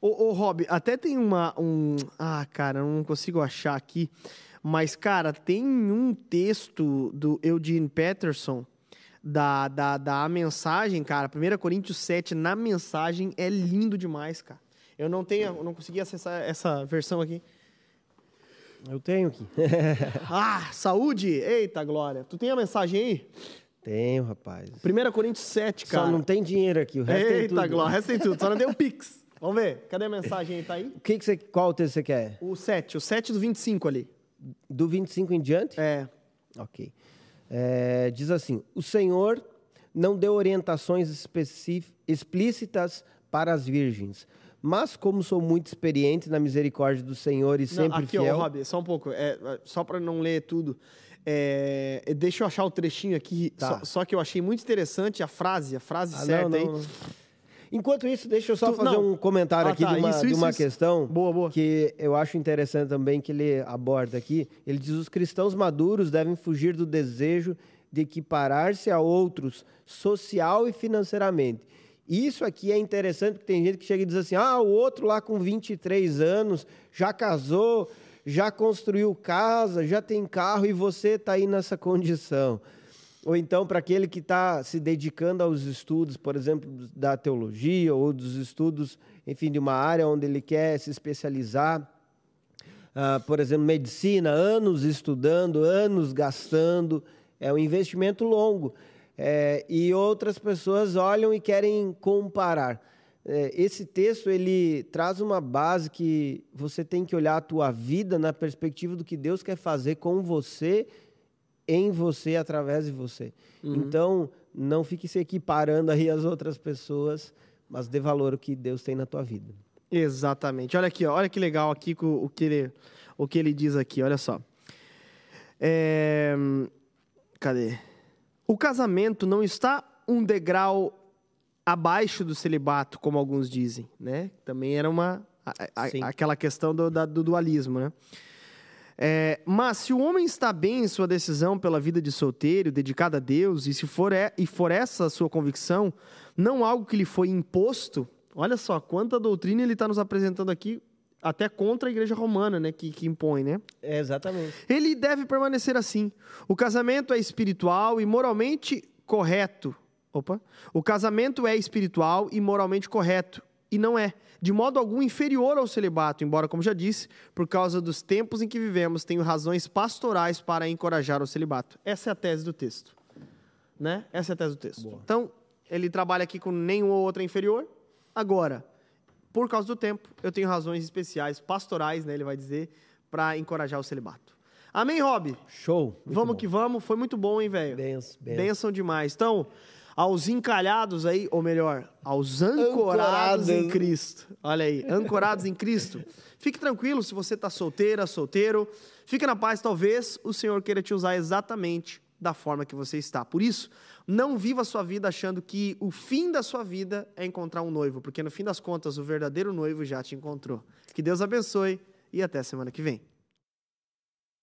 Ô, ô Rob, até tem uma. Um... Ah, cara, não consigo achar aqui. Mas, cara, tem um texto do Eugene Peterson da, da, da mensagem, cara. 1 Coríntios 7, na mensagem, é lindo demais, cara. Eu não tenho, eu não consegui acessar essa versão aqui. Eu tenho aqui. ah, saúde! Eita, Glória. Tu tem a mensagem aí? Tenho, rapaz. 1 Coríntios 7, cara. Só não tem dinheiro aqui, o resto Eita, tem tudo. Eita, Glória, o resto tem tudo. Só não tem o Pix. Vamos ver. Cadê a mensagem aí? Tá aí? O que que você, qual texto você quer? O 7, o 7 do 25 ali. Do 25 em diante? É. Ok. É, diz assim: O Senhor não deu orientações explícitas para as virgens, mas como sou muito experiente na misericórdia do Senhor e sempre não, aqui, fiel... Aqui, Rob, só um pouco, é, só para não ler tudo. É, deixa eu achar o trechinho aqui, tá. só, só, que eu achei muito interessante a frase, a frase ah, certa não, não, aí. Enquanto isso, deixa eu só tu, fazer não. um comentário ah, aqui tá. de uma, isso, de uma isso, questão boa, boa. que eu acho interessante também que ele aborda aqui. Ele diz: os cristãos maduros devem fugir do desejo de equiparar-se a outros social e financeiramente isso aqui é interessante porque tem gente que chega e diz assim: ah, o outro lá com 23 anos já casou, já construiu casa, já tem carro e você está aí nessa condição. Ou então, para aquele que está se dedicando aos estudos, por exemplo, da teologia ou dos estudos, enfim, de uma área onde ele quer se especializar. Uh, por exemplo, medicina, anos estudando, anos gastando, é um investimento longo é, e outras pessoas olham e querem comparar. É, esse texto ele traz uma base que você tem que olhar a tua vida na perspectiva do que Deus quer fazer com você, em você, através de você. Uhum. Então, não fique se equiparando aí às outras pessoas, mas dê valor ao que Deus tem na tua vida. Exatamente. Olha aqui, ó, olha que legal aqui o, o, que ele, o que ele diz aqui, olha só. É... Cadê? O casamento não está um degrau abaixo do celibato, como alguns dizem, né? Também era uma a, a, aquela questão do, da, do dualismo, né? É, mas se o homem está bem em sua decisão pela vida de solteiro, dedicado a Deus, e se for, é, e for essa a sua convicção, não algo que lhe foi imposto, olha só quanta doutrina ele está nos apresentando aqui até contra a igreja romana, né, que, que impõe, né? É, exatamente. Ele deve permanecer assim. O casamento é espiritual e moralmente correto. Opa. O casamento é espiritual e moralmente correto. E não é, de modo algum, inferior ao celibato, embora, como já disse, por causa dos tempos em que vivemos, tenho razões pastorais para encorajar o celibato. Essa é a tese do texto. Né? Essa é a tese do texto. Boa. Então, ele trabalha aqui com nenhum ou outro inferior. Agora, por causa do tempo, eu tenho razões especiais, pastorais, né, ele vai dizer, para encorajar o celibato. Amém, Rob? Show. Vamos bom. que vamos. Foi muito bom, hein, velho? Benção, benção. Benção demais. Então, aos encalhados aí, ou melhor, aos ancorados, ancorados. em Cristo. Olha aí, ancorados em Cristo. Fique tranquilo se você está solteira, solteiro. Fique na paz, talvez o Senhor queira te usar exatamente da forma que você está. Por isso, não viva a sua vida achando que o fim da sua vida é encontrar um noivo, porque no fim das contas o verdadeiro noivo já te encontrou. Que Deus abençoe e até semana que vem.